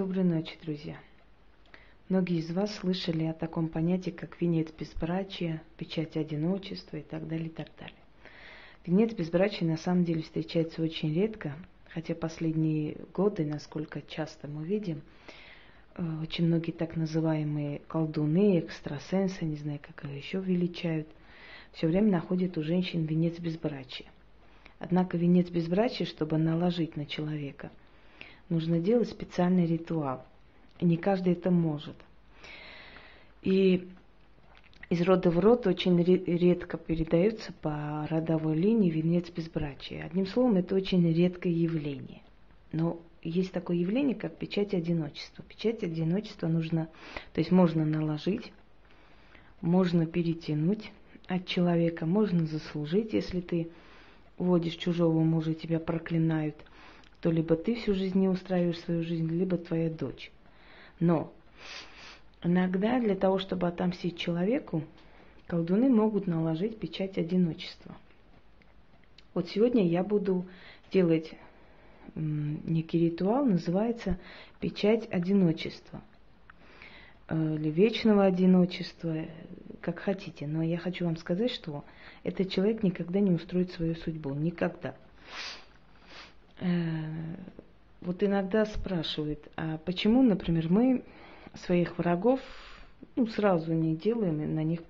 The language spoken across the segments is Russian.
Доброй ночи, друзья. Многие из вас слышали о таком понятии, как венец безбрачия, печать одиночества и так далее, и так далее. Венец безбрачия на самом деле встречается очень редко, хотя последние годы, насколько часто мы видим, э, очень многие так называемые колдуны, экстрасенсы, не знаю, как их еще величают, все время находят у женщин венец безбрачия. Однако венец безбрачия, чтобы наложить на человека, нужно делать специальный ритуал. И не каждый это может. И из рода в род очень редко передается по родовой линии венец безбрачия. Одним словом, это очень редкое явление. Но есть такое явление, как печать одиночества. Печать одиночества нужно, то есть можно наложить, можно перетянуть от человека, можно заслужить, если ты уводишь чужого мужа, тебя проклинают, то либо ты всю жизнь не устраиваешь свою жизнь, либо твоя дочь. Но иногда для того, чтобы отомстить человеку, колдуны могут наложить печать одиночества. Вот сегодня я буду делать некий ритуал, называется печать одиночества э, или вечного одиночества, как хотите. Но я хочу вам сказать, что этот человек никогда не устроит свою судьбу. Никогда. Э, вот иногда спрашивают, а почему, например, мы своих врагов ну, сразу не делаем на них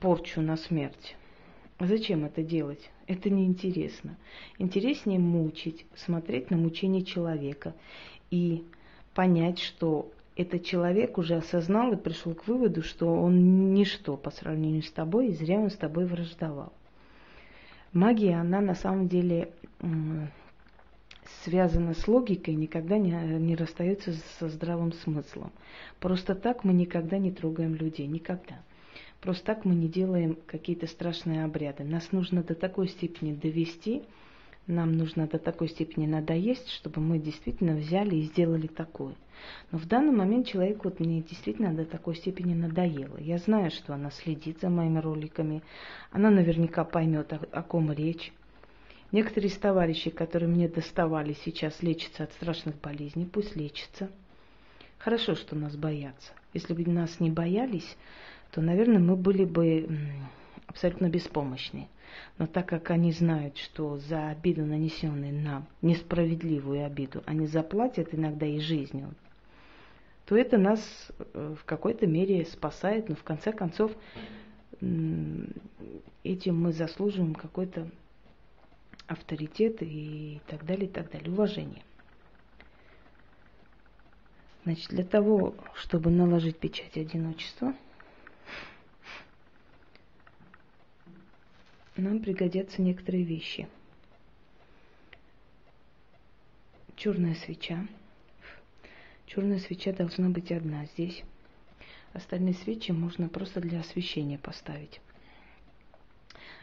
порчу на смерть? Зачем это делать? Это неинтересно. Интереснее мучить, смотреть на мучение человека и понять, что этот человек уже осознал и пришел к выводу, что он ничто по сравнению с тобой, и зря он с тобой враждовал. Магия, она на самом деле связана с логикой, никогда не, не расстается со здравым смыслом. Просто так мы никогда не трогаем людей, никогда. Просто так мы не делаем какие-то страшные обряды. Нас нужно до такой степени довести, нам нужно до такой степени надоесть, чтобы мы действительно взяли и сделали такое. Но в данный момент человеку вот мне действительно до такой степени надоело. Я знаю, что она следит за моими роликами, она наверняка поймет, о, о ком речь. Некоторые из товарищей, которые мне доставали сейчас, лечатся от страшных болезней, пусть лечатся. Хорошо, что нас боятся. Если бы нас не боялись, то, наверное, мы были бы абсолютно беспомощны. Но так как они знают, что за обиду, нанесенную нам, несправедливую обиду, они заплатят иногда и жизнью, то это нас э, в какой-то мере спасает, но в конце концов этим мы заслуживаем какой-то авторитет и так далее, и так далее, уважение. Значит, для того, чтобы наложить печать одиночества, нам пригодятся некоторые вещи. Черная свеча. Черная свеча должна быть одна здесь. Остальные свечи можно просто для освещения поставить.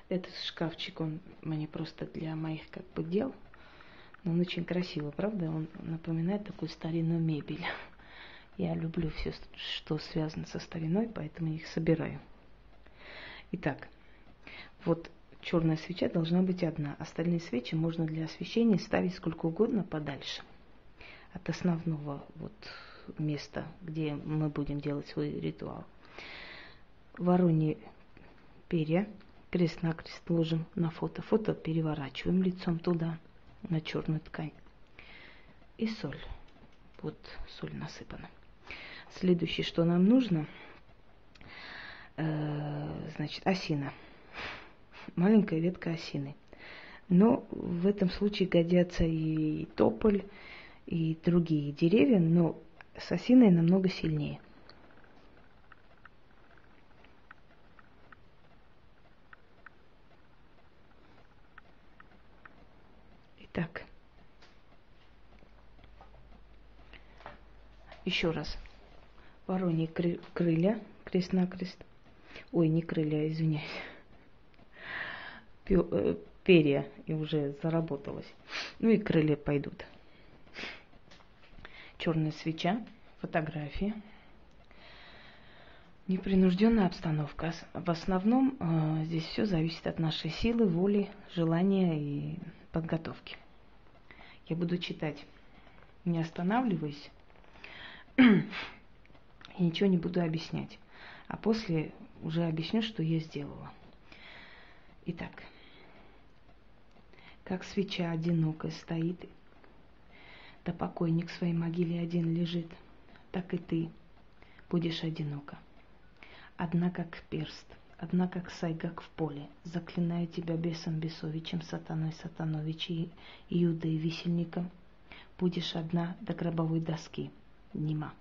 Этот шкафчик, он мне просто для моих как бы дел. Но он очень красивый, правда? Он напоминает такую старинную мебель. Я люблю все, что связано со стариной, поэтому их собираю. Итак, вот черная свеча должна быть одна. Остальные свечи можно для освещения ставить сколько угодно подальше от основного вот места, где мы будем делать свой ритуал. Вороньи перья крест-накрест ложим на фото. Фото переворачиваем лицом туда, на черную ткань. И соль. Вот соль насыпана. Следующее, что нам нужно, э, значит, осина. Маленькая ветка осины. Но в этом случае годятся и тополь, и другие деревья, но с осиной намного сильнее. Так. Еще раз. Вороньи кры крылья, крест-накрест. Ой, не крылья, извиняюсь. Э, перья, и уже заработалось. Ну и крылья пойдут. Черная свеча, фотографии. Непринужденная обстановка. В основном э, здесь все зависит от нашей силы, воли, желания и подготовки. Я буду читать не останавливайся. И ничего не буду объяснять. А после уже объясню, что я сделала. Итак, как свеча одинокая стоит, да покойник в своей могиле один лежит, так и ты будешь одинока. Одна как перст, одна как сайгак в поле, заклинаю тебя бесом бесовичем, сатаной сатанович и иудой висельником, будешь одна до гробовой доски, нема.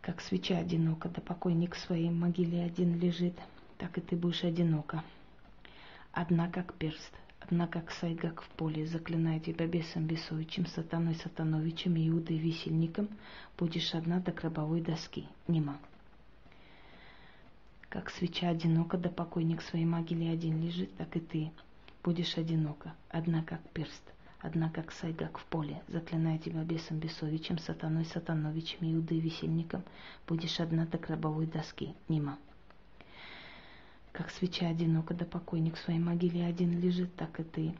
Как свеча одинока, да покойник в своей могиле один лежит, так и ты будешь одинока. Одна как перст, одна как сайгак в поле, заклиная тебя бесом бесовичем, сатаной сатановичем, иудой висельником, будешь одна до гробовой доски, нема. Как свеча одинока, да покойник своей могиле один лежит, так и ты будешь одинока, одна как перст, одна как сайгак в поле, заклиная тебя бесом бесовичем, сатаной сатановичем, иудой висельником, будешь одна до гробовой доски, нема. Как свеча одинока, да покойник в своей могиле один лежит, так и ты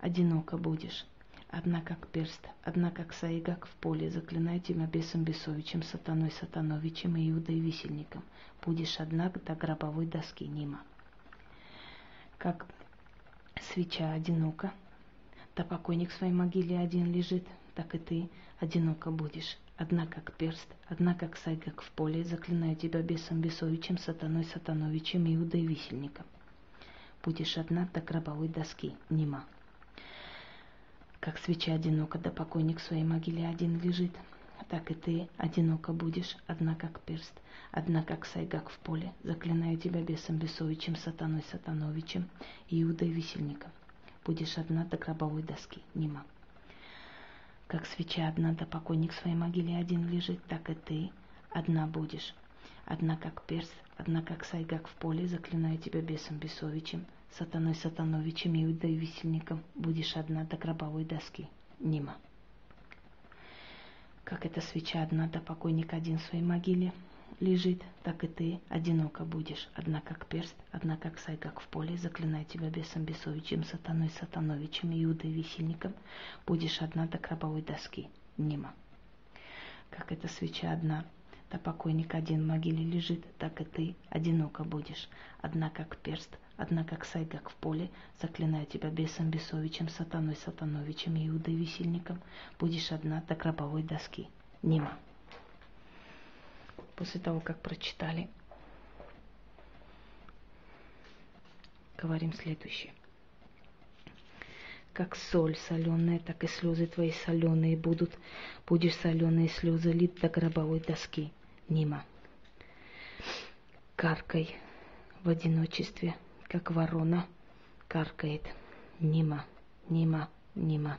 одиноко будешь. Одна как перст, одна как сайгак в поле, заклиная тебя бесом бесовичем, сатаной сатановичем и иудой висельником, будешь одна до гробовой доски, нема. Как свеча одинока, да покойник в своей могиле один лежит, так и ты одиноко будешь. Одна как перст, одна как сайгак в поле, заклинаю тебя бесом бесовичем, сатаной сатановичем, иудой висельником. Будешь одна до гробовой доски, нема. Как свеча одинока, да покойник в своей могиле один лежит, так и ты одиноко будешь, одна как перст, одна как сайгак в поле, заклинаю тебя бесом бесовичем, сатаной сатановичем, иудой висельником будешь одна до гробовой доски, нема. Как свеча одна да покойник своей могиле один лежит, так и ты одна будешь. Одна как перст, одна как сайгак в поле, заклинаю тебя бесом бесовичем, сатаной сатановичем, иудой висельником, будешь одна до гробовой доски, нема. Как эта свеча одна да покойник один в своей могиле, лежит, так и ты одиноко будешь, одна как перст, одна как сай, как в поле, заклинай тебя бесом бесовичем, сатаной сатановичем, иудой висельником, будешь одна до гробовой доски, нема. Как эта свеча одна, да покойник один в могиле лежит, так и ты одиноко будешь, одна как перст, одна как сай, как в поле, заклинаю тебя бесом бесовичем, сатаной сатановичем, иудой висельником, будешь одна до гробовой доски, нема после того, как прочитали, говорим следующее. Как соль соленая, так и слезы твои соленые будут. Будешь соленые слезы лить до гробовой доски. Нима. Каркай в одиночестве, как ворона каркает. Нима, Нима, Нима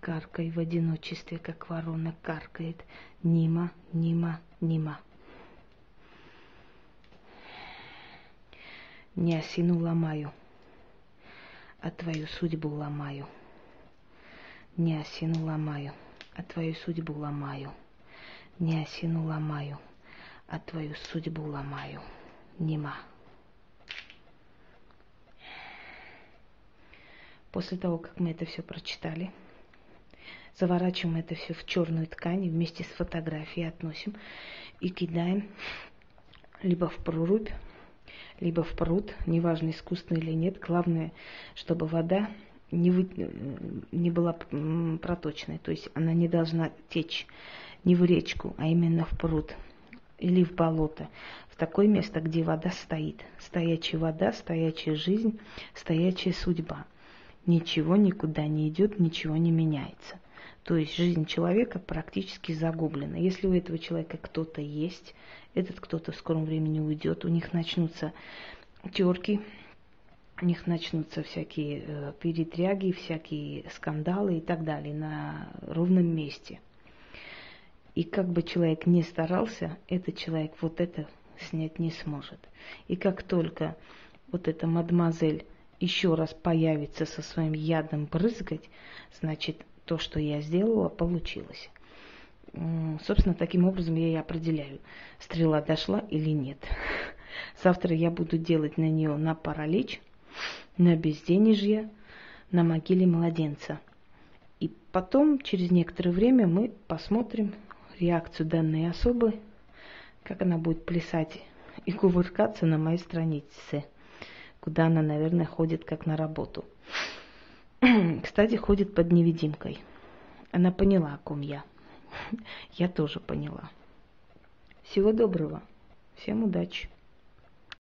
каркай в одиночестве, как ворона каркает. Нима, Нима, Нима. Не осину ломаю, а твою судьбу ломаю. Не осину ломаю, а твою судьбу ломаю. Не осину ломаю, а твою судьбу ломаю. Нима. После того, как мы это все прочитали, заворачиваем это все в черную ткань вместе с фотографией относим и кидаем либо в прорубь, либо в пруд, неважно, искусственный или нет. Главное, чтобы вода не, вы, не была проточной, то есть она не должна течь не в речку, а именно в пруд или в болото, в такое место, где вода стоит. Стоячая вода, стоячая жизнь, стоячая судьба. Ничего никуда не идет, ничего не меняется. То есть жизнь человека практически загублена. Если у этого человека кто-то есть, этот кто-то в скором времени уйдет, у них начнутся терки, у них начнутся всякие э, перетряги, всякие скандалы и так далее на ровном месте. И как бы человек не старался, этот человек вот это снять не сможет. И как только вот эта мадемуазель еще раз появится со своим ядом брызгать, значит, то, что я сделала, получилось. Собственно, таким образом я и определяю, стрела дошла или нет. Завтра я буду делать на нее на паралич, на безденежье, на могиле младенца. И потом, через некоторое время, мы посмотрим реакцию данной особы, как она будет плясать и кувыркаться на моей странице, куда она, наверное, ходит как на работу. Кстати, ходит под невидимкой. Она поняла, о ком я. Я тоже поняла. Всего доброго. Всем удачи.